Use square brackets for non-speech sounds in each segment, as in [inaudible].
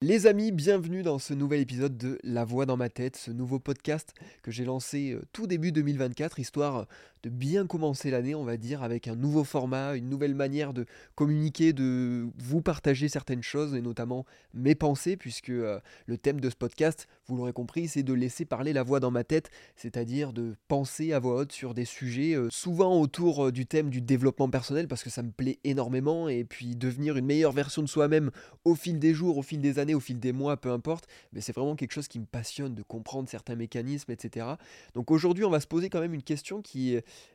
Les amis, bienvenue dans ce nouvel épisode de La Voix dans ma tête, ce nouveau podcast que j'ai lancé euh, tout début 2024, histoire euh, de bien commencer l'année, on va dire, avec un nouveau format, une nouvelle manière de communiquer, de vous partager certaines choses, et notamment mes pensées, puisque euh, le thème de ce podcast, vous l'aurez compris, c'est de laisser parler la voix dans ma tête, c'est-à-dire de penser à voix haute sur des sujets, souvent autour du thème du développement personnel, parce que ça me plaît énormément, et puis devenir une meilleure version de soi-même au fil des jours, au fil des années au fil des mois, peu importe, mais c'est vraiment quelque chose qui me passionne de comprendre certains mécanismes, etc. Donc aujourd'hui, on va se poser quand même une question qui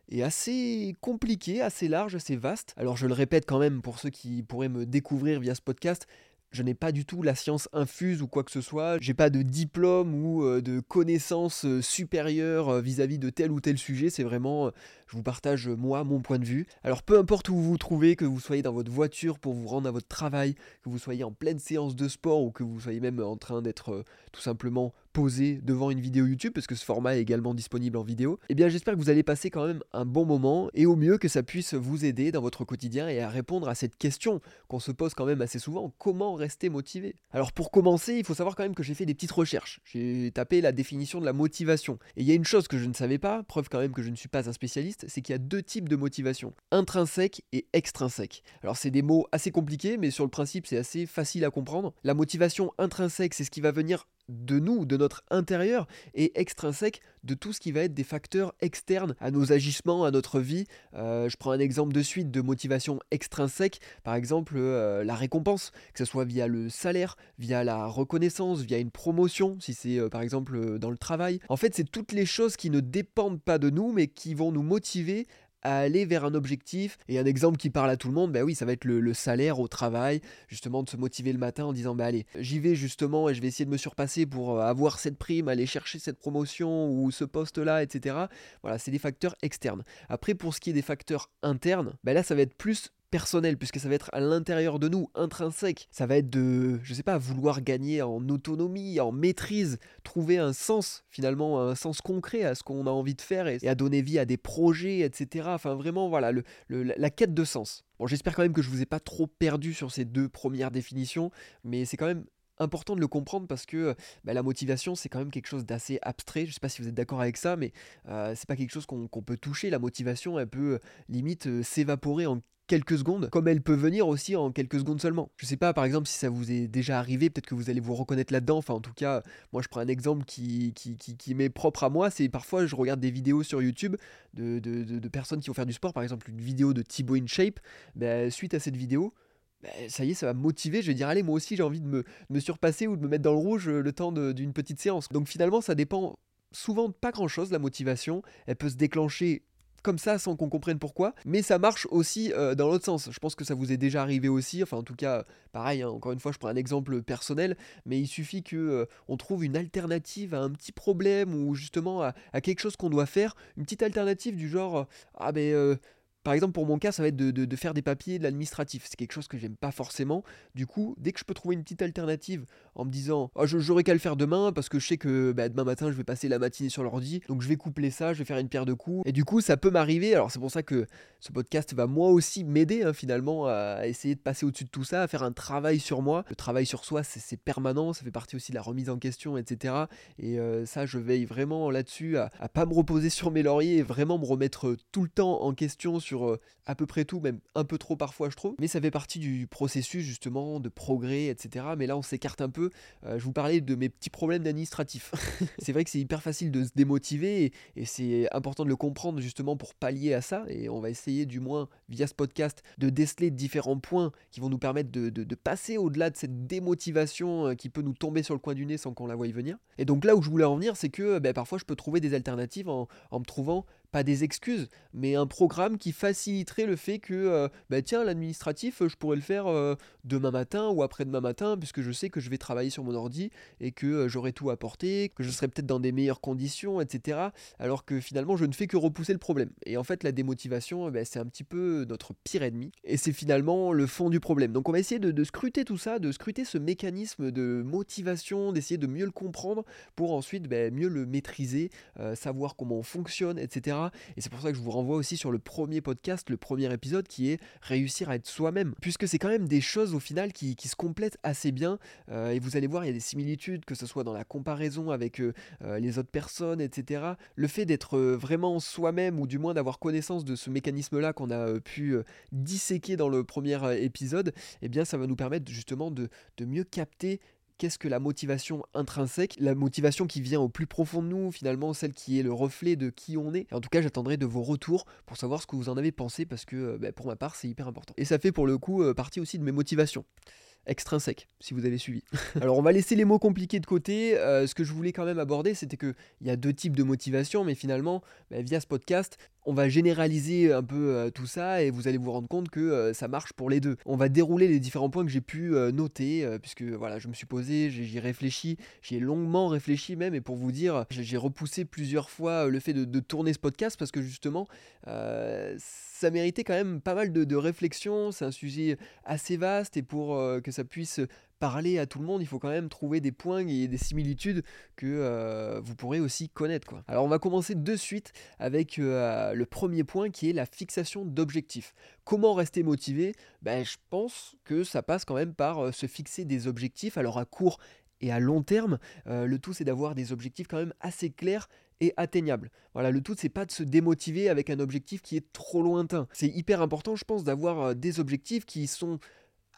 est assez compliquée, assez large, assez vaste. Alors je le répète quand même pour ceux qui pourraient me découvrir via ce podcast, je n'ai pas du tout la science infuse ou quoi que ce soit. J'ai pas de diplôme ou euh, de connaissances euh, supérieures euh, vis-à-vis de tel ou tel sujet. C'est vraiment, je vous partage moi mon point de vue. Alors peu importe où vous vous trouvez, que vous soyez dans votre voiture pour vous rendre à votre travail, que vous soyez en pleine séance de sport ou que vous soyez même en train d'être tout simplement posé devant une vidéo YouTube, parce que ce format est également disponible en vidéo, eh bien j'espère que vous allez passer quand même un bon moment et au mieux que ça puisse vous aider dans votre quotidien et à répondre à cette question qu'on se pose quand même assez souvent, comment rester motivé? Alors pour commencer, il faut savoir quand même que j'ai fait des petites recherches. J'ai tapé la définition de la motivation. Et il y a une chose que je ne savais pas, preuve quand même que je ne suis pas un spécialiste, c'est qu'il y a deux types de motivation, intrinsèque et extrinsèque. Alors c'est des mots assez compliqués, mais sur le principe c'est assez facile à comprendre. La motivation intrinsèque, c'est ce qui va venir de nous, de notre intérieur, et extrinsèque de tout ce qui va être des facteurs externes à nos agissements, à notre vie. Euh, je prends un exemple de suite de motivation extrinsèque, par exemple euh, la récompense, que ce soit via le salaire, via la reconnaissance, via une promotion, si c'est euh, par exemple dans le travail. En fait, c'est toutes les choses qui ne dépendent pas de nous, mais qui vont nous motiver à aller vers un objectif. Et un exemple qui parle à tout le monde, bah oui, ça va être le, salaire au travail, justement de se motiver le matin en disant, bah allez, j'y vais justement et je vais essayer de me surpasser pour euh, avoir cette prime, aller chercher cette promotion ou ce poste-là, etc. Voilà, c'est des facteurs externes. Après, pour ce qui est des facteurs internes, bah là, ça va être plus personnel, puisque ça va être à l'intérieur de nous, intrinsèque. Ça va être de, je sais pas, vouloir gagner en autonomie, en maîtrise, trouver un sens, finalement, un sens concret à ce qu'on a envie de faire et, à donner vie à des projets, etc. Enfin, vraiment, voilà, le, la quête de sens. Bon, j'espère quand même que je vous ai pas trop perdu sur ces deux premières définitions, mais c'est quand même important de le comprendre parce que bah, la motivation c'est quand même quelque chose d'assez abstrait. Je sais pas si vous êtes d'accord avec ça, mais euh, c'est pas quelque chose qu'on peut toucher. La motivation elle peut limite euh, s'évaporer en quelques secondes, comme elle peut venir aussi en quelques secondes seulement. Je sais pas, par exemple, si ça vous est déjà arrivé, peut-être que vous allez vous reconnaître là-dedans. Enfin, en tout cas, moi, je prends un exemple qui, qui, qui, m'est propre à moi. C'est parfois, je regarde des vidéos sur YouTube de, de, de, personnes qui vont faire du sport. Par exemple, une vidéo de Thibaut InShape. Ben, suite à cette vidéo, ben, ça y est, ça va me motiver. Je vais dire, allez, moi aussi, j'ai envie de me, me, surpasser ou de me mettre dans le rouge le temps d'une petite séance. Donc, finalement, ça dépend souvent de pas grand-chose, la motivation. Elle peut se déclencher comme ça sans qu'on comprenne pourquoi. Mais ça marche aussi euh, dans l'autre sens. Je pense que ça vous est déjà arrivé aussi. Enfin, en tout cas, pareil, hein, encore une fois, je prends un exemple personnel, mais il suffit que euh, on trouve une alternative à un petit problème ou justement à, quelque chose qu'on doit faire. Une petite alternative du genre, euh, ah ben par exemple, pour mon cas, ça va être de, faire des papiers de l'administratif. C'est quelque chose que j'aime pas forcément. Du coup, dès que je peux trouver une petite alternative en me disant oh, j'aurais qu'à le faire demain parce que je sais que bah, demain matin je vais passer la matinée sur l'ordi, donc je vais coupler ça, je vais faire une pierre de coups. Et du coup, ça peut m'arriver. Alors, c'est pour ça que ce podcast va moi aussi m'aider hein, finalement à essayer de passer au-dessus de tout ça, à faire un travail sur moi. Le travail sur soi, c'est permanent, ça fait partie aussi de la remise en question, etc. Et euh, ça, je veille vraiment là-dessus à, à pas me reposer sur mes lauriers et vraiment me remettre tout le temps en question sur euh, à peu près tout, même un peu trop parfois je trouve. Mais ça fait partie du processus justement de progrès, etc. Mais là on s'écarte un peu. Euh, je vous parlais de mes petits problèmes d'administratif. [laughs] c'est vrai que c'est hyper facile de se démotiver et, c'est important de le comprendre justement pour pallier à ça. Et on va essayer du moins via ce podcast de déceler différents points qui vont nous permettre de, passer au-delà de cette démotivation euh, qui peut nous tomber sur le coin du nez sans qu'on la voie venir. Et donc là où je voulais en venir, c'est que ben, parfois je peux trouver des alternatives en, en me trouvant pas des excuses, mais un programme qui faciliterait le fait que, euh, bah tiens, l'administratif, je pourrais le faire euh, demain matin ou après-demain matin, puisque je sais que je vais travailler sur mon ordi et que euh, j'aurai tout apporté, que je serai peut-être dans des meilleures conditions, etc. Alors que finalement, je ne fais que repousser le problème. Et en fait, la démotivation, bah, c'est un petit peu notre pire ennemi. Et c'est finalement le fond du problème. Donc on va essayer de, scruter tout ça, de scruter ce mécanisme de motivation, d'essayer de mieux le comprendre pour ensuite bah, mieux le maîtriser, savoir comment on fonctionne, etc Et c'est pour ça que je vous renvoie aussi sur le premier podcast, le premier épisode, qui est réussir à être soi-même. Puisque c'est quand même des choses au final qui, se complètent assez bien. Euh, et vous allez voir, il y a des similitudes, que ce soit dans la comparaison avec euh, euh, les autres personnes, etc. Le fait d'être vraiment soi-même, ou du moins d'avoir connaissance de ce mécanisme-là qu'on a pu disséquer dans le premier épisode, eh bien ça va nous permettre justement de, de mieux capter qu'est-ce que la motivation intrinsèque, la motivation qui vient au plus profond de nous, finalement celle qui est le reflet de qui on est. en tout cas, j'attendrai de vos retours pour savoir ce que vous en avez pensé parce que euh, bah, pour ma part, c'est hyper important. Et ça fait pour le coup euh, partie aussi de mes motivations extrinsèques, si vous avez suivi. [laughs] Alors on va laisser les mots compliqués de côté. Euh, ce que je voulais quand même aborder, c'était qu'il y a deux types de motivation, mais finalement, bah, via ce podcast, on va généraliser un peu euh, tout ça et vous allez vous rendre compte que euh, ça marche pour les deux. On va dérouler les différents points que j'ai pu noter, puisque voilà, je me suis posé, j'y réfléchi, j'y ai longuement réfléchi même, et pour vous dire, j'ai repoussé plusieurs fois le fait de, tourner ce podcast parce que justement, ça méritait quand même pas mal de, de réflexion, c'est un sujet assez vaste, et pour que ça puisse parler à tout le monde, il faut quand même trouver des points et des similitudes que euh, vous pourrez aussi connaître. Quoi. Alors on va commencer de suite avec euh, le premier point qui est la fixation d'objectifs. Comment rester motivé? Ben, Je pense que ça passe quand même par euh, se fixer des objectifs, alors à court et à long terme. le tout c'est d'avoir des objectifs quand même assez clairs et atteignables. Voilà, le tout c'est pas de se démotiver avec un objectif qui est trop lointain. C'est hyper important je pense d'avoir des objectifs qui sont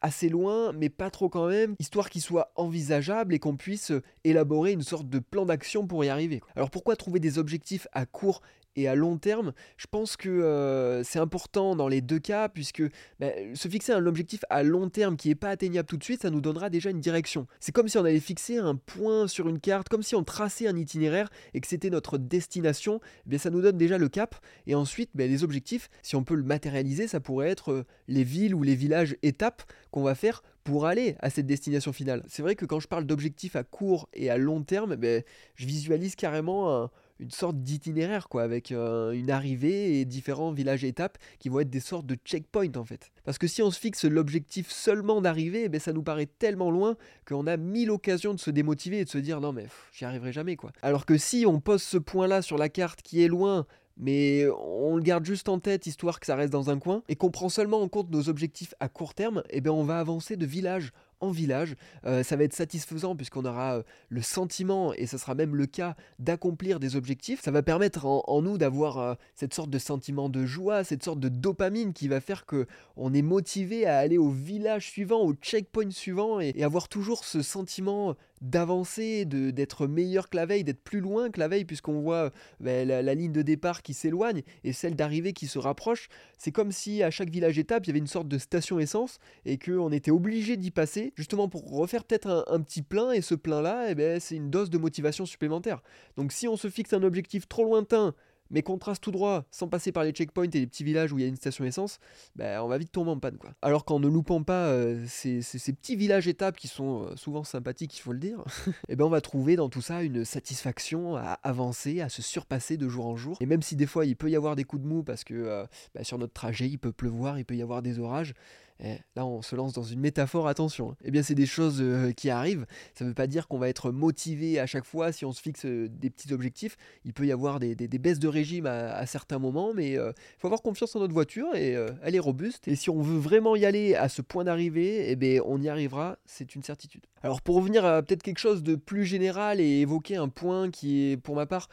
assez loin, mais pas trop quand même, histoire qu'il soit envisageable et qu'on puisse euh, élaborer une sorte de plan d'action pour y arriver. Alors pourquoi trouver des objectifs à court et à long terme, je pense que euh, c'est important dans les deux cas, puisque bah, se fixer un objectif à long terme qui n'est pas atteignable tout de suite, ça nous donnera déjà une direction. C'est comme si on allait fixer un point sur une carte, comme si on traçait un itinéraire et que c'était notre destination, eh bien ça nous donne déjà le cap. Et ensuite, bah, les objectifs, si on peut le matérialiser, ça pourrait être euh, les villes ou les villages étapes qu'on va faire pour aller à cette destination finale. C'est vrai que quand je parle d'objectifs à court et à long terme, ben, je visualise carrément un une sorte d'itinéraire, quoi, avec euh, une arrivée et différents villages étapes qui vont être des sortes de checkpoints en fait. Parce que si on se fixe l'objectif seulement d'arriver, eh ben, ça nous paraît tellement loin qu'on a mille occasions de se démotiver et de se dire non mais j'y arriverai jamais quoi. Alors que si on pose ce point-là sur la carte qui est loin, mais on le garde juste en tête histoire que ça reste dans un coin et qu'on prend seulement en compte nos objectifs à court terme, et eh bien on va avancer de village en village. Euh, ça va être satisfaisant puisqu'on aura euh, le sentiment, et ce sera même le cas, d'accomplir des objectifs. Ça va permettre en, nous d'avoir euh, cette sorte de sentiment de joie, cette sorte de dopamine qui va faire que on est motivé à aller au village suivant, au checkpoint suivant, et, avoir toujours ce sentiment d'avancer, d'être meilleur que la veille, d'être plus loin que la veille, puisqu'on voit ben, la, ligne de départ qui s'éloigne et celle d'arrivée qui se rapproche. C'est comme si à chaque village étape, il y avait une sorte de station essence et qu'on était obligé d'y passer justement pour refaire peut-être un, petit plein, et ce plein-là, eh ben, c'est une dose de motivation supplémentaire. Donc si on se fixe un objectif trop lointain, mais qu'on trace tout droit sans passer par les checkpoints et les petits villages où il y a une station essence, ben, on va vite tomber en panne. Quoi. Alors qu'en ne loupant pas euh, ces, petits villages étapes qui sont euh, souvent sympathiques, il faut le dire, et [laughs] eh ben on va trouver dans tout ça une satisfaction à avancer, à se surpasser de jour en jour. Et même si des fois il peut y avoir des coups de mou parce que euh, ben, sur notre trajet il peut pleuvoir, il peut y avoir des orages, là, on se lance dans une métaphore, attention. Hein. Eh bien, c'est des choses euh, qui arrivent. Ça ne veut pas dire qu'on va être motivé à chaque fois si on se fixe euh, des petits objectifs. Il peut y avoir des, baisses de régime à, certains moments, mais il euh, faut avoir confiance en notre voiture et elle est robuste. Et si on veut vraiment y aller à ce point d'arrivée, eh bien, on y arrivera, c'est une certitude. Alors, pour revenir à peut-être quelque chose de plus général et évoquer un point qui est, pour ma part,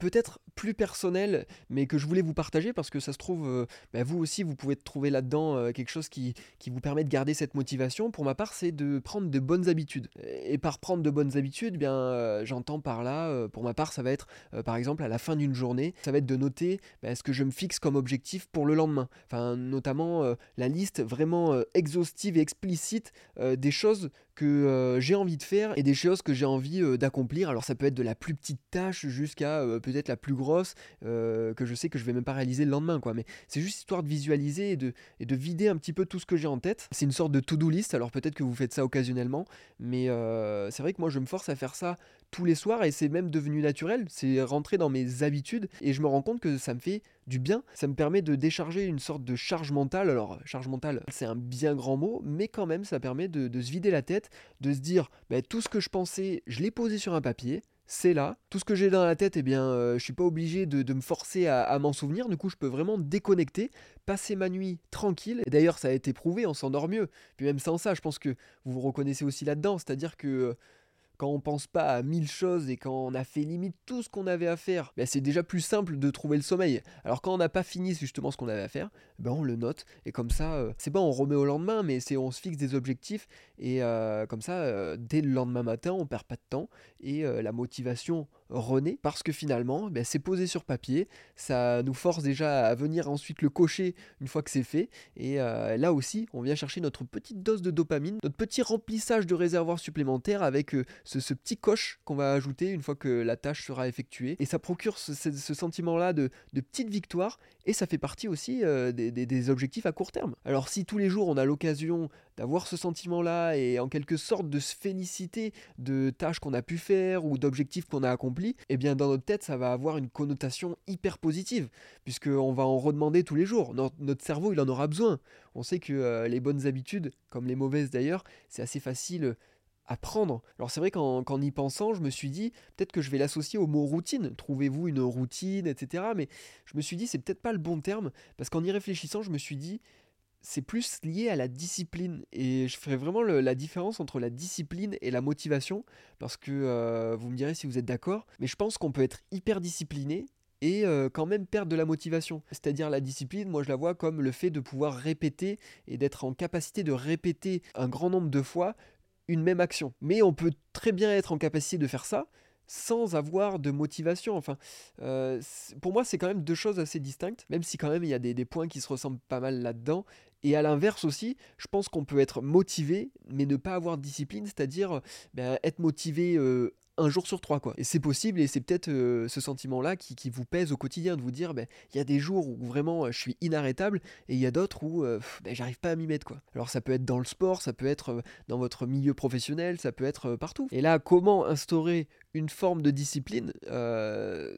peut-être plus personnel, mais que je voulais vous partager parce que ça se trouve, euh, bah, vous aussi, vous pouvez trouver là-dedans euh, quelque chose qui, vous permet de garder cette motivation. Pour ma part, c'est de prendre de bonnes habitudes. Et par prendre de bonnes habitudes, bien, euh, j'entends par là, pour ma part, ça va être, par exemple, à la fin d'une journée, ça va être de noter bah, ce que je me fixe comme objectif pour le lendemain. Enfin, notamment la liste vraiment exhaustive et explicite des choses que j'ai envie de faire et des choses que j'ai envie d'accomplir. Alors ça peut être de la plus petite tâche jusqu'à peut-être la plus grosse que je sais que je vais même pas réaliser le lendemain quoi. Mais c'est juste histoire de visualiser et de, et de vider un petit peu tout ce que j'ai en tête. C'est une sorte de to-do list. Alors peut-être que vous faites ça occasionnellement, mais c'est vrai que moi je me force à faire ça tous les soirs et c'est même devenu naturel. C'est rentré dans mes habitudes et je me rends compte que ça me fait du bien. Ça me permet de décharger une sorte de charge mentale. Alors, charge mentale, c'est un bien grand mot, mais quand même, ça permet de, se vider la tête, de se dire, bah, tout ce que je pensais, je l'ai posé sur un papier, c'est là. Tout ce que j'ai dans la tête, eh bien, euh, je suis pas obligé de, me forcer à, m'en souvenir. Du coup, je peux vraiment déconnecter, passer ma nuit tranquille. Et d'ailleurs, ça a été prouvé, on s'endort mieux. Puis même sans ça, je pense que vous vous reconnaissez aussi là-dedans. C'est-à-dire que euh, quand on pense pas à mille choses et quand on a fait limite tout ce qu'on avait à faire, ben c'est déjà plus simple de trouver le sommeil. Alors quand on n'a pas fini justement ce qu'on avait à faire, ben on le note et comme ça, euh, c'est pas on remet au lendemain, mais c'est on se fixe des objectifs et euh, comme ça, euh, dès le lendemain matin, on perd pas de temps et la motivation renaît parce que finalement, ben, c'est posé sur papier, ça nous force déjà à venir ensuite le cocher une fois que c'est fait et là aussi, on vient chercher notre petite dose de dopamine, notre petit remplissage de réservoir supplémentaire avec ce, petit coche qu'on va ajouter une fois que la tâche sera effectuée. Et ça procure ce, sentiment-là de, petite victoire et ça fait partie aussi euh, des, objectifs à court terme. Alors si tous les jours on a l'occasion d'avoir ce sentiment-là et en quelque sorte de se féliciter de tâches qu'on a pu faire ou d'objectifs qu'on a accomplis, eh bien dans notre tête ça va avoir une connotation hyper positive puisqu'on va en redemander tous les jours. Notre, cerveau il en aura besoin. On sait que euh, les bonnes habitudes, comme les mauvaises d'ailleurs, c'est assez facile apprendre. Alors c'est vrai qu'en, y pensant, je me suis dit, peut-être que je vais l'associer au mot routine. Trouvez-vous une routine, etc. Mais je me suis dit, c'est peut-être pas le bon terme, parce qu'en y réfléchissant, je me suis dit, c'est plus lié à la discipline. Et je ferai vraiment la différence entre la discipline et la motivation, parce que euh, vous me direz si vous êtes d'accord, mais je pense qu'on peut être hyper discipliné et euh, quand même perdre de la motivation. C'est-à-dire la discipline, moi je la vois comme le fait de pouvoir répéter et d'être en capacité de répéter un grand nombre de fois une même action. Mais on peut très bien être en capacité de faire ça sans avoir de motivation. Enfin, euh, pour moi, c'est quand même deux choses assez distinctes, même si quand même il y a des, points qui se ressemblent pas mal là-dedans. Et à l'inverse aussi, je pense qu'on peut être motivé, mais ne pas avoir de discipline, c'est-à-dire ben, être motivé euh, un jour sur trois quoi. Et c'est possible et c'est peut-être euh, ce sentiment-là qui, vous pèse au quotidien de vous dire ben, il y a des jours où vraiment euh, je suis inarrêtable et il y a d'autres où ben, j'arrive pas à m'y mettre quoi. Alors ça peut être dans le sport, ça peut être dans votre milieu professionnel, ça peut être partout. Et là comment instaurer une forme de discipline,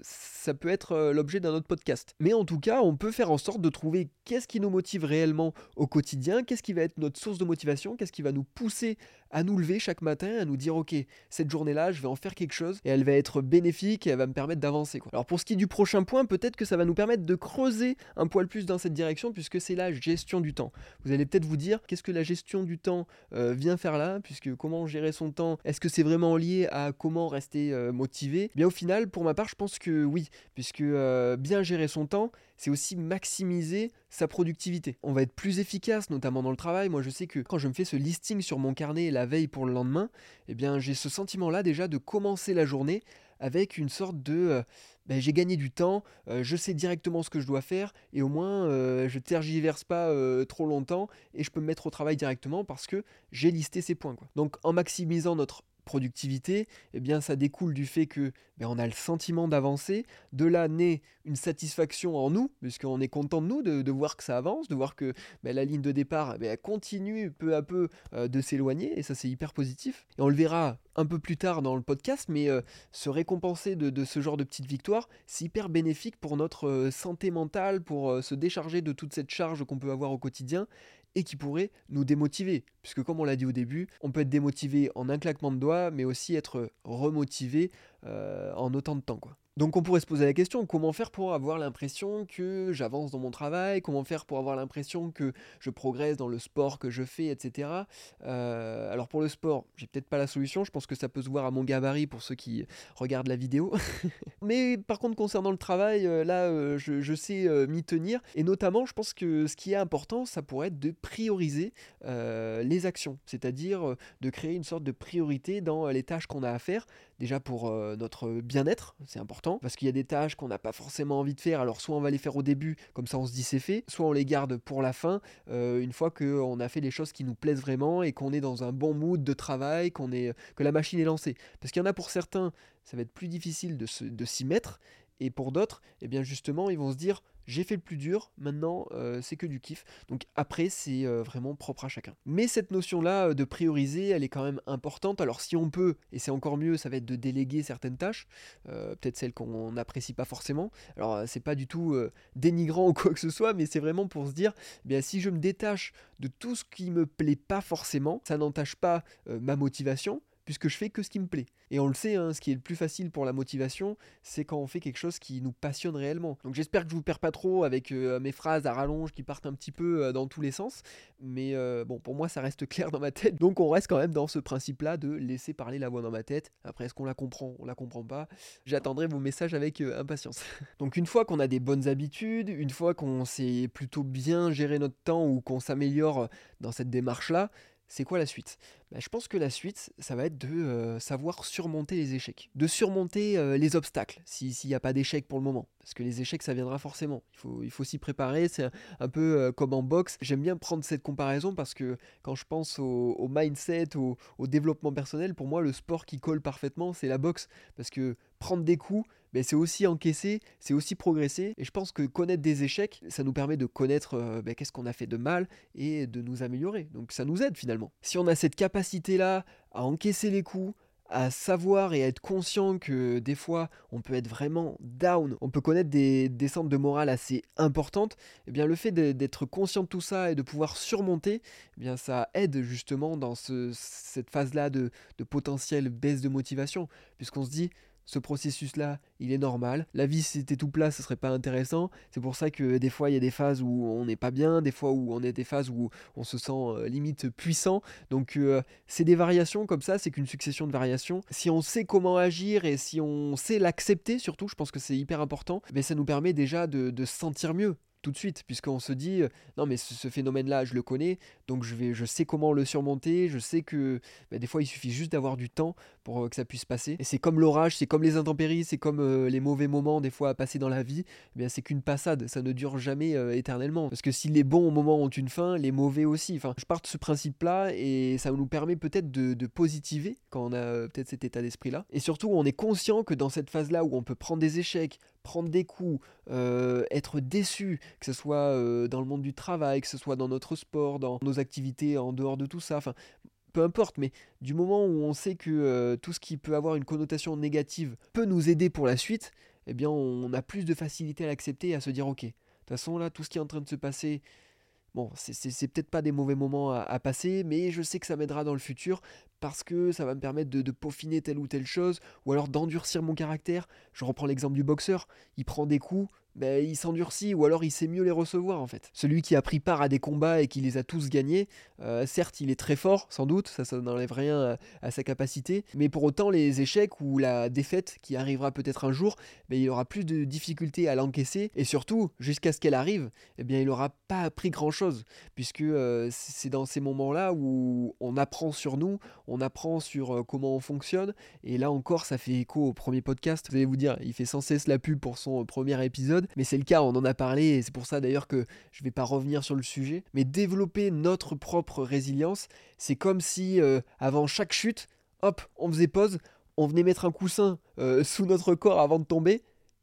ça peut être l'objet d'un autre podcast. Mais en tout cas, on peut faire en sorte de trouver qu'est-ce qui nous motive réellement au quotidien, qu'est-ce qui va être notre source de motivation, qu'est-ce qui va nous pousser à nous lever chaque matin, à nous dire ok, cette journée-là, je vais en faire quelque chose et elle va être bénéfique et elle va me permettre d'avancer. Alors pour ce qui est du prochain point, peut-être que ça va nous permettre de creuser un poil plus dans cette direction puisque c'est la gestion du temps. Vous allez peut-être vous dire qu'est-ce que la gestion du temps euh, vient faire là, puisque comment gérer son temps, est-ce que c'est vraiment lié à comment rester euh, motivé Bien au final, pour ma part, je pense que oui, puisque euh, bien gérer son temps, c'est aussi maximiser sa productivité. On va être plus efficace, notamment dans le travail. Moi, je sais que quand je me fais ce listing sur mon carnet la veille pour le lendemain, eh bien, j'ai ce sentiment-là déjà de commencer la journée avec une sorte de euh, ben, j'ai gagné du temps, je sais directement ce que je dois faire et au moins je tergiverse pas trop longtemps et je peux me mettre au travail directement parce que j'ai listé ces points. Donc en maximisant notre productivité, eh bien ça découle du fait que ben, on a le sentiment d'avancer, de là naît une satisfaction en nous, puisqu'on est content de nous, de, voir que ça avance, de voir que ben, la ligne de départ ben, continue peu à peu euh, de s'éloigner, et ça c'est hyper positif. Et on le verra un peu plus tard dans le podcast, mais euh, se récompenser de, ce genre de petites victoires, c'est hyper bénéfique pour notre euh, santé mentale, pour se décharger de toute cette charge qu'on peut avoir au quotidien, et qui pourrait nous démotiver. Puisque comme on l'a dit au début, on peut être démotivé en un claquement de doigts, mais aussi être remotivé euh, en autant de temps. Quoi. Donc on pourrait se poser la question, comment faire pour avoir l'impression que j'avance dans mon travail, comment faire pour avoir l'impression que je progresse dans le sport que je fais, etc. Euh, alors pour le sport, j'ai peut-être pas la solution, je pense que ça peut se voir à mon gabarit pour ceux qui regardent la vidéo. [laughs] Mais par contre concernant le travail, euh, là euh, je, sais m'y tenir, et notamment je pense que ce qui est important, ça pourrait être de prioriser les actions, c'est-à-dire de créer une sorte de priorité dans les tâches qu'on a à faire, déjà pour notre bien-être, c'est important parce qu'il y a des tâches qu'on n'a pas forcément envie de faire. Alors soit on va les faire au début, comme ça on se dit c'est fait, soit on les garde pour la fin, euh, une fois qu'on a fait les choses qui nous plaisent vraiment et qu'on est dans un bon mood de travail, est, que la machine est lancée. Parce qu'il y en a pour certains, ça va être plus difficile de s'y mettre, et pour d'autres, eh bien justement, ils vont se dire j'ai fait le plus dur, maintenant euh, c'est que du kiff. Donc après, c'est euh, vraiment propre à chacun. Mais cette notion-là euh, de prioriser, elle est quand même importante. Alors si on peut, et c'est encore mieux, ça va être de déléguer certaines tâches, peut-être celles qu'on n'apprécie pas forcément. Alors c'est pas du tout dénigrant [laughs] ou quoi que ce soit, mais c'est vraiment pour se dire, eh bien si je me détache de tout ce qui me plaît pas forcément, ça n'entache pas ma motivation puisque je fais que ce qui me plaît. Et on le sait, hein, ce qui est le plus facile pour la motivation, c'est quand on fait quelque chose qui nous passionne réellement. Donc j'espère que je vous perds pas trop avec euh, mes phrases à rallonge qui partent un petit peu euh, dans tous les sens, mais euh, bon, pour moi ça reste clair dans ma tête. Donc on reste quand même dans ce principe-là de laisser parler la voix dans ma tête. Après, est-ce qu'on la comprend? On la comprend pas. J'attendrai vos messages avec impatience. [laughs] Donc une fois qu'on a des bonnes habitudes, une fois qu'on sait plutôt bien gérer notre temps ou qu'on s'améliore dans cette démarche-là, c'est quoi la suite? Bah, Je pense que la suite, ça va être de euh, savoir surmonter les échecs, de surmonter euh, les obstacles, s'il n'y a pas d'échecs pour le moment. Parce que les échecs, ça viendra forcément. Il faut, s'y préparer, c'est un, peu euh, comme en boxe. J'aime bien prendre cette comparaison parce que quand je pense au, mindset, au développement personnel, pour moi, le sport qui colle parfaitement, c'est la boxe. Parce que prendre des coups, ben, c'est aussi encaisser, c'est aussi progresser. Et je pense que connaître des échecs, ça nous permet de connaître euh, ben, qu'est-ce qu'on a fait de mal et de nous améliorer. Donc ça nous aide finalement. Si on a cette capacité-là à encaisser les coups, à savoir et à être conscient que des fois on peut être vraiment down, on peut connaître des descentes de morale assez importantes, eh bien le fait d'être conscient de tout ça et de pouvoir surmonter, eh bien ça aide justement dans cette phase-là de, de potentielle baisse de motivation, puisqu'on se dit ce processus-là, il est normal. La vie, si c'était tout plat, ce serait pas intéressant. C'est pour ça que des fois, il y a des phases où on n'est pas bien, des fois où on est des phases où on se sent euh, limite puissant. Donc, euh, c'est des variations comme ça, c'est qu'une succession de variations. Si on sait comment agir et si on sait l'accepter, surtout, je pense que c'est hyper important, mais ça nous permet déjà de, de se sentir mieux tout de suite, puisqu'on se dit, non mais ce, phénomène-là, je le connais, donc je, vais, je sais comment le surmonter, je sais que bah, des fois il suffit juste d'avoir du temps pour que ça puisse passer. Et c'est comme l'orage, c'est comme les intempéries, c'est comme les mauvais moments des fois à passer dans la vie, eh bien c'est qu'une passade, ça ne dure jamais éternellement. Parce que si les bons moments ont une fin, les mauvais aussi. Enfin, je pars de ce principe-là et ça nous permet peut-être de, de positiver quand on a peut-être cet état d'esprit-là. Et surtout, on est conscient que dans cette phase-là où on peut prendre des échecs, prendre des coups, euh, être déçu, que ce soit euh, dans le monde du travail, que ce soit dans notre sport, dans nos activités en dehors de tout ça, peu importe, mais du moment où on sait que euh, tout ce qui peut avoir une connotation négative peut nous aider pour la suite, eh bien on a plus de facilité à l'accepter et à se dire ok, de toute façon là, tout ce qui est en train de se passer, Bon, c'est peut-être pas des mauvais moments à, passer, mais je sais que ça m'aidera dans le futur parce que ça va me permettre de, peaufiner telle ou telle chose, ou alors d'endurcir mon caractère. Je reprends l'exemple du boxeur, il prend des coups, ben, il s'endurcit ou alors il sait mieux les recevoir en fait. Celui qui a pris part à des combats et qui les a tous gagnés, euh, certes il est très fort sans doute, ça, ça n'enlève rien à, sa capacité, mais pour autant les échecs ou la défaite qui arrivera peut-être un jour, ben, il aura plus de difficultés à l'encaisser et surtout jusqu'à ce qu'elle arrive, eh bien il n'aura pas appris grand chose puisque euh, c'est dans ces moments-là où on apprend sur nous, on apprend sur euh, comment on fonctionne et là encore ça fait écho au premier podcast. Vous allez vous dire, il fait sans cesse la pub pour son premier épisode mais c'est le cas, on en a parlé, et c'est pour ça d'ailleurs que je ne vais pas revenir sur le sujet. Mais développer notre propre résilience, c'est comme si euh, avant chaque chute, hop, on faisait pause, on venait mettre un coussin euh, sous notre corps avant de tomber,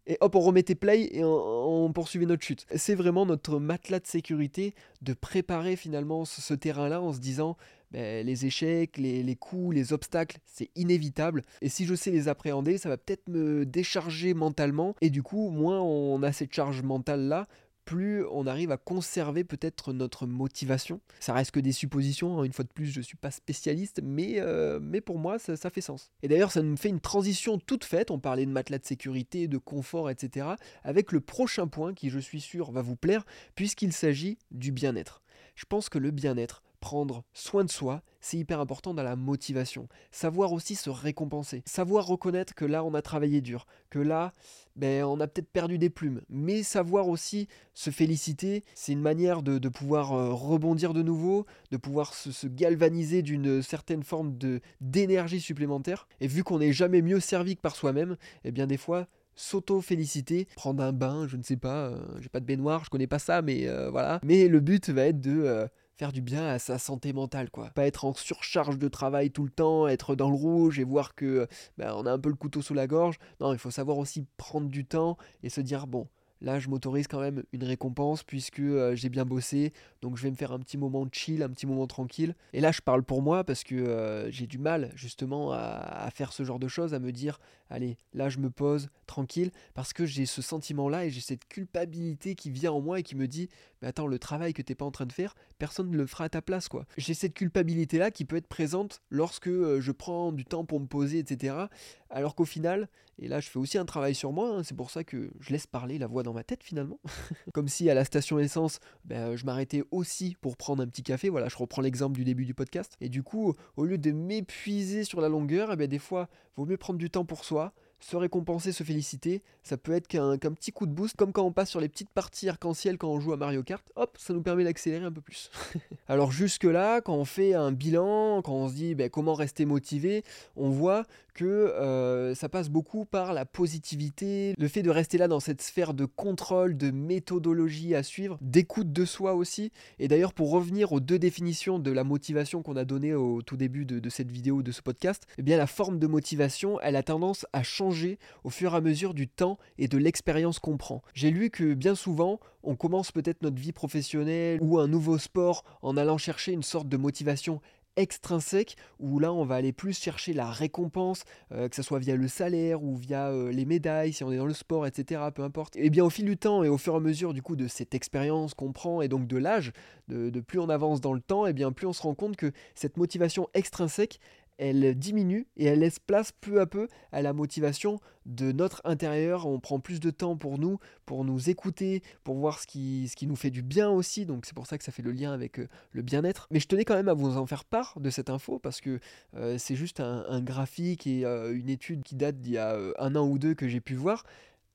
et hop, on remettait play et on, poursuivait notre chute. C'est vraiment notre matelas de sécurité de préparer finalement ce, terrain-là en se disant ben, les échecs, les, coups, les obstacles, c'est inévitable. Et si je sais les appréhender, ça va peut-être me décharger mentalement. Et du coup, moins on a cette charge mentale-là, plus on arrive à conserver peut-être notre motivation. Ça reste que des suppositions, hein. une fois de plus, je ne suis pas spécialiste, mais, euh, mais pour moi, ça, ça, fait sens. Et d'ailleurs, ça nous fait une transition toute faite, on parlait de matelas de sécurité, de confort, etc., avec le prochain point qui, je suis sûr, va vous plaire, puisqu'il s'agit du bien-être. Je pense que le bien-être, prendre soin de soi, c'est hyper important dans la motivation. Savoir aussi se récompenser. Savoir reconnaître que là, on a travaillé dur. Que là, ben, on a peut-être perdu des plumes. Mais savoir aussi se féliciter, c'est une manière de, pouvoir euh, rebondir de nouveau, de pouvoir se, galvaniser d'une certaine forme de, d'énergie supplémentaire. Et vu qu'on n'est jamais mieux servi que par soi-même, eh bien des fois, s'auto-féliciter, prendre un bain, je ne sais pas, euh, j'ai pas de baignoire, je connais pas ça, mais euh, voilà. Mais le but va être de faire du bien à sa santé mentale, quoi. Pas être en surcharge de travail tout le temps, être dans le rouge et voir que ben, on a un peu le couteau sous la gorge. Non, il faut savoir aussi prendre du temps et se dire bon, là je m'autorise quand même une récompense puisque euh, j'ai bien bossé, donc je vais me faire un petit moment chill, un petit moment tranquille. Et là je parle pour moi parce que euh, j'ai du mal justement à, faire ce genre de choses, à me dire, allez, là je me pose tranquille, parce que j'ai ce sentiment-là et j'ai cette culpabilité qui vient en moi et qui me dit, mais attends, le travail que t'es pas en train de faire, personne ne le fera à ta place, quoi. J'ai cette culpabilité-là qui peut être présente lorsque euh, je prends du temps pour me poser, etc. Alors qu'au final, et là je fais aussi un travail sur moi, hein, c'est pour ça que je laisse parler la voix dans ma tête finalement. [laughs] Comme si à la station essence, ben, je m'arrêtais aussi pour prendre un petit café, voilà, je reprends l'exemple du début du podcast. Et du coup, au lieu de m'épuiser sur la longueur, eh ben, des fois, vaut mieux prendre du temps pour soi, se récompenser, se féliciter, ça peut être qu'un petit coup de boost, comme quand on passe sur les petites parties arc-en-ciel quand on joue à Mario Kart, hop, ça nous permet d'accélérer un peu plus. [laughs] Alors jusque-là, quand on fait un bilan, quand on se dit ben, comment rester motivé, on voit que euh, ça passe beaucoup par la positivité, le fait de rester là dans cette sphère de contrôle, de méthodologie à suivre, d'écoute de soi aussi. Et d'ailleurs, pour revenir aux deux définitions de la motivation qu'on a données au tout début de, de cette vidéo, de ce podcast, eh bien la forme de motivation, elle a tendance à changer au fur et à mesure du temps et de l'expérience qu'on prend. J'ai lu que bien souvent, on commence peut-être notre vie professionnelle ou un nouveau sport en allant chercher une sorte de motivation extrinsèque où là on va aller plus chercher la récompense, euh, que ce soit via le salaire ou via euh, les médailles, si on est dans le sport, etc. Peu importe. Et bien au fil du temps et au fur et à mesure du coup de cette expérience qu'on prend et donc de l'âge, de, de, plus on avance dans le temps, et bien plus on se rend compte que cette motivation extrinsèque, elle diminue et elle laisse place peu à peu à la motivation de notre intérieur. On prend plus de temps pour nous, pour nous écouter, pour voir ce qui, nous fait du bien aussi. Donc c'est pour ça que ça fait le lien avec euh, le bien-être. Mais je tenais quand même à vous en faire part de cette info parce que euh, c'est juste un, graphique et euh, une étude qui date d'il y a un an ou deux que j'ai pu voir.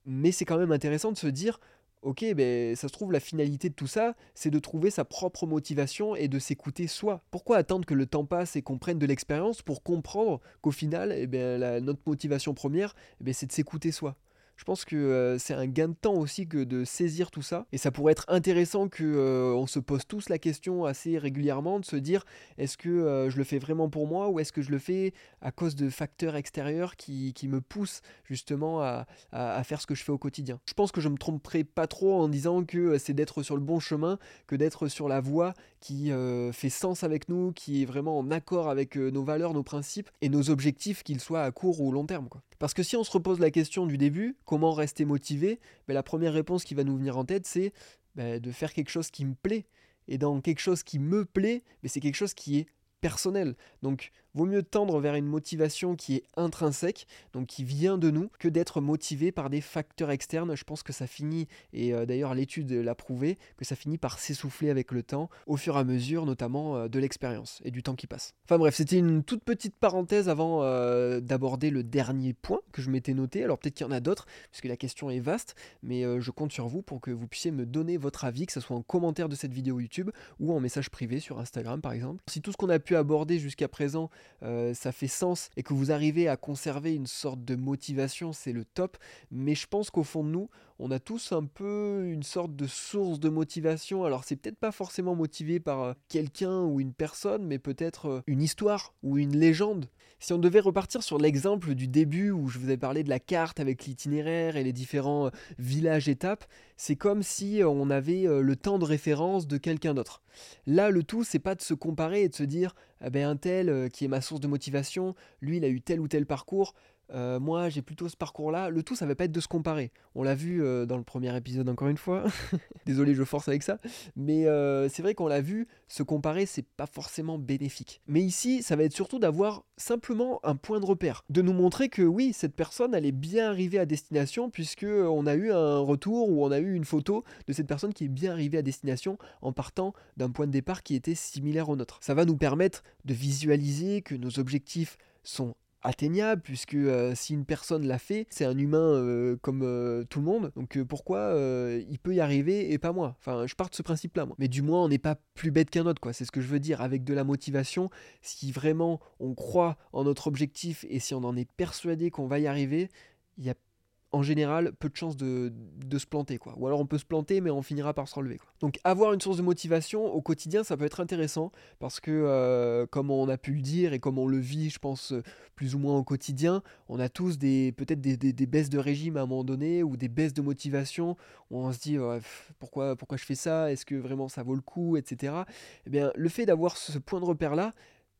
Mais c'est quand même intéressant de se dire, ok, ben, ça se trouve, la finalité de tout ça, c'est de trouver sa propre motivation et de s'écouter soi. Pourquoi attendre que le temps passe et qu'on prenne de l'expérience pour comprendre qu'au final, eh ben, notre motivation première, eh ben, c'est de s'écouter soi? Je pense que euh, c'est un gain de temps aussi que de saisir tout ça. Et ça pourrait être intéressant que euh, on se pose tous la question assez régulièrement de se dire est-ce que euh, je le fais vraiment pour moi ou est-ce que je le fais à cause de facteurs extérieurs qui, me poussent justement à, faire ce que je fais au quotidien. Je pense que je me tromperai pas trop en disant que c'est d'être sur le bon chemin que d'être sur la voie qui fait sens avec nous, qui est vraiment en accord avec nos valeurs, nos principes et nos objectifs, qu'ils soient à court ou long terme. Parce que si on se repose la question du début, comment rester motivé ben, La première réponse qui va nous venir en tête, c'est ben, de faire quelque chose qui me plaît. Et dans quelque chose qui me plaît, ben, c'est quelque chose qui est personnel. Donc vaut mieux tendre vers une motivation qui est intrinsèque, donc qui vient de nous, que d'être motivé par des facteurs externes. Je pense que ça finit, et euh, d'ailleurs l'étude l'a prouvé, que ça finit par s'essouffler avec le temps, au fur et à mesure notamment euh, de l'expérience et du temps qui passe. Enfin bref, c'était une toute petite parenthèse avant euh, d'aborder le dernier point que je m'étais noté. Alors peut-être qu'il y en a d'autres, puisque la question est vaste, mais je compte sur vous pour que vous puissiez me donner votre avis, que ce soit en commentaire de cette vidéo YouTube ou en message privé sur Instagram par exemple. Si tout ce qu'on a pu aborder jusqu'à présent euh, ça fait sens et que vous arrivez à conserver une sorte de motivation, c'est le top. Mais je pense qu'au fond de nous, on a tous un peu une sorte de source de motivation. Alors c'est peut-être pas forcément motivé par euh, quelqu'un ou une personne, mais peut-être euh, une histoire ou une légende. Si on devait repartir sur l'exemple du début où je vous ai parlé de la carte avec l'itinéraire et les différents villages étapes, c'est comme si on avait le temps de référence de quelqu'un d'autre. Là, le tout, c'est pas de se comparer et de se dire, ah ben un tel qui est ma source de motivation, lui, il a eu tel ou tel parcours, euh, moi j'ai plutôt ce parcours-là. Le tout, ça va pas être de se comparer. On l'a vu euh, dans le premier épisode encore une fois. [laughs] Désolé, je force avec ça. Mais euh, c'est vrai qu'on l'a vu, se comparer, c'est pas forcément bénéfique. Mais ici, ça va être surtout d'avoir simplement un point de repère. De nous montrer que oui, cette personne, elle est bien arrivée à destination, puisque on a eu un retour ou on a eu une photo de cette personne qui est bien arrivée à destination en partant d'un point de départ qui était similaire au nôtre. Ça va nous permettre de visualiser que nos objectifs sont atteignable, puisque euh, si une personne l'a fait, c'est un humain euh, comme euh, tout le monde, donc pourquoi il peut y arriver et pas moi? Enfin, je pars de ce principe-là, moi. Mais du moins, on n'est pas plus bête qu'un autre, quoi. C'est ce que je veux dire. Avec de la motivation, si vraiment on croit en notre objectif et si on en est persuadé qu'on va y arriver, il y a en général peu de chances de, se planter. Quoi. Ou alors on peut se planter, mais on finira par se relever. Donc avoir une source de motivation au quotidien, ça peut être intéressant parce que, euh, comme on a pu le dire et comme on le vit, je pense, plus ou moins au quotidien, on a tous des peut-être des, baisses de régime à un moment donné ou des baisses de motivation on se dit pourquoi, pourquoi je fais ça? Est-ce que vraiment ça vaut le coup? Etc. Eh bien, le fait d'avoir ce point de repère-là,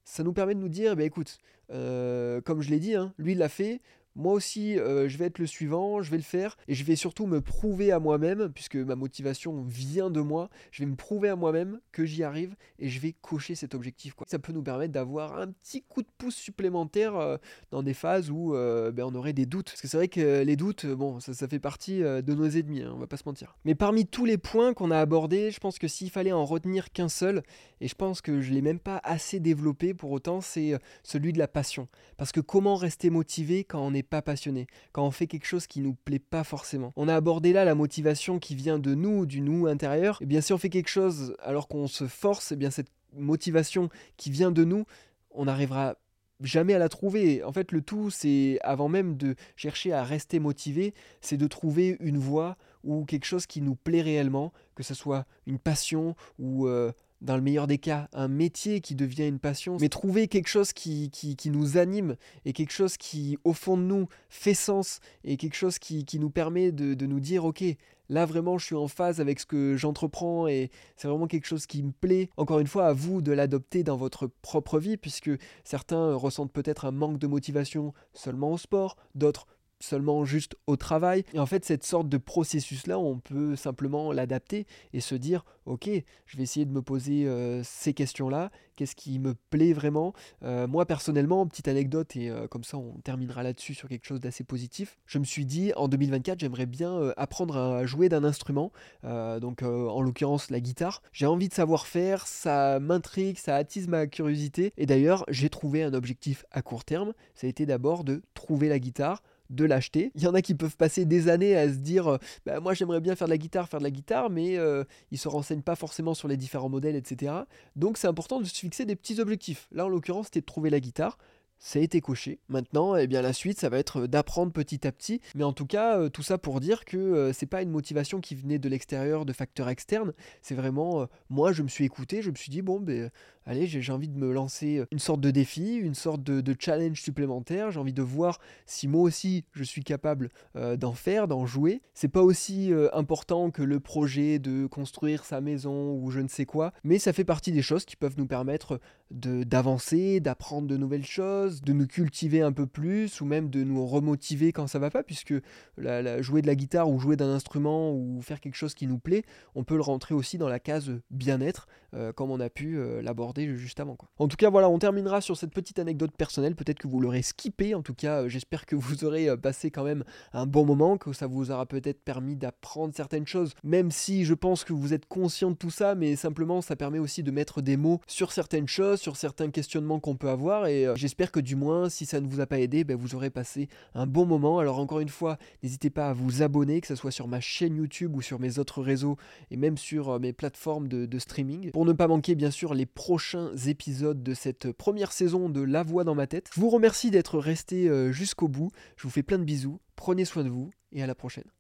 ça nous permet de nous dire, eh écoute, euh, comme je l'ai dit, hein, lui l'a fait, moi aussi, euh, je vais être le suivant, je vais le faire, et je vais surtout me prouver à moi-même, puisque ma motivation vient de moi, je vais me prouver à moi-même que j'y arrive, et je vais cocher cet objectif. Quoi. Ça peut nous permettre d'avoir un petit coup de pouce supplémentaire euh, dans des phases où euh, ben, on aurait des doutes. Parce que c'est vrai que les doutes, bon, ça, fait partie de nos ennemis, hein, on va pas se mentir. Mais parmi tous les points qu'on a abordés, je pense que s'il fallait en retenir qu'un seul, et je pense que je l'ai même pas assez développé pour autant, c'est celui de la passion. Parce que comment rester motivé quand on est pas passionné, quand on fait quelque chose qui nous plaît pas forcément. On a abordé là la motivation qui vient de nous, du nous intérieur. Et bien si on fait quelque chose alors qu'on se force, et bien cette motivation qui vient de nous, on n'arrivera jamais à la trouver. En fait, le tout, c'est avant même de chercher à rester motivé, c'est de trouver une voie ou quelque chose qui nous plaît réellement, que ce soit une passion ou euh, dans le meilleur des cas, un métier qui devient une passion, mais trouver quelque chose qui, qui, nous anime et quelque chose qui, au fond de nous, fait sens et quelque chose qui, nous permet de, de, nous dire, ok, là vraiment je suis en phase avec ce que j'entreprends et c'est vraiment quelque chose qui me plaît. Encore une fois, à vous de l'adopter dans votre propre vie, puisque certains ressentent peut-être un manque de motivation seulement au sport, d'autres seulement juste au travail. Et en fait, cette sorte de processus-là, on peut simplement l'adapter et se dire, ok, je vais essayer de me poser euh, ces questions-là, qu'est-ce qui me plaît vraiment? Euh, moi, personnellement, petite anecdote, et euh, comme ça, on terminera là-dessus sur quelque chose d'assez positif. Je me suis dit, en 2024, j'aimerais bien apprendre à jouer d'un instrument, donc en l'occurrence la guitare. J'ai envie de savoir faire, ça m'intrigue, ça attise ma curiosité. Et d'ailleurs, j'ai trouvé un objectif à court terme, ça a été d'abord de trouver la guitare de l'acheter. Il y en a qui peuvent passer des années à se dire euh, bah, moi j'aimerais bien faire de la guitare, faire de la guitare, mais euh, ils se renseignent pas forcément sur les différents modèles, etc. Donc c'est important de se fixer des petits objectifs. Là en l'occurrence c'était de trouver la guitare. Ça a été coché. Maintenant, eh bien, la suite, ça va être d'apprendre petit à petit. Mais en tout cas, euh, tout ça pour dire que c'est pas une motivation qui venait de l'extérieur, de facteurs externes. C'est vraiment, moi, je me suis écouté, je me suis dit, bon, ben, allez, j'ai envie de me lancer euh, une sorte de défi, une sorte de, challenge supplémentaire. J'ai envie de voir si moi aussi je suis capable euh, d'en faire, d'en jouer. C'est pas aussi euh, important que le projet de construire sa maison ou je ne sais quoi, mais ça fait partie des choses qui peuvent nous permettre d'avancer, d'apprendre de nouvelles choses, de nous cultiver un peu plus ou même de nous remotiver quand ça va pas, puisque jouer de la guitare ou jouer d'un instrument ou faire quelque chose qui nous plaît, on peut le rentrer aussi dans la case bien-être, comme on a pu l'aborder juste avant. Quoi. En tout cas, voilà, on terminera sur cette petite anecdote personnelle. Peut-être que vous l'aurez skippé. En tout cas, euh, j'espère que vous aurez euh, passé quand même un bon moment, que ça vous aura peut-être permis d'apprendre certaines choses, même si je pense que vous êtes conscient de tout ça, mais simplement ça permet aussi de mettre des mots sur certaines choses, sur certains questionnements qu'on peut avoir. Et euh, j'espère que du moins, si ça ne vous a pas aidé, ben, vous aurez passé un bon moment. Alors encore une fois, n'hésitez pas à vous abonner, que ce soit sur ma chaîne YouTube ou sur mes autres réseaux, et même sur mes plateformes de, streaming, ne pas manquer bien sûr les prochains épisodes de cette première saison de La Voix dans ma tête. Je vous remercie d'être resté euh, jusqu'au bout. Je vous fais plein de bisous. Prenez soin de vous et à la prochaine.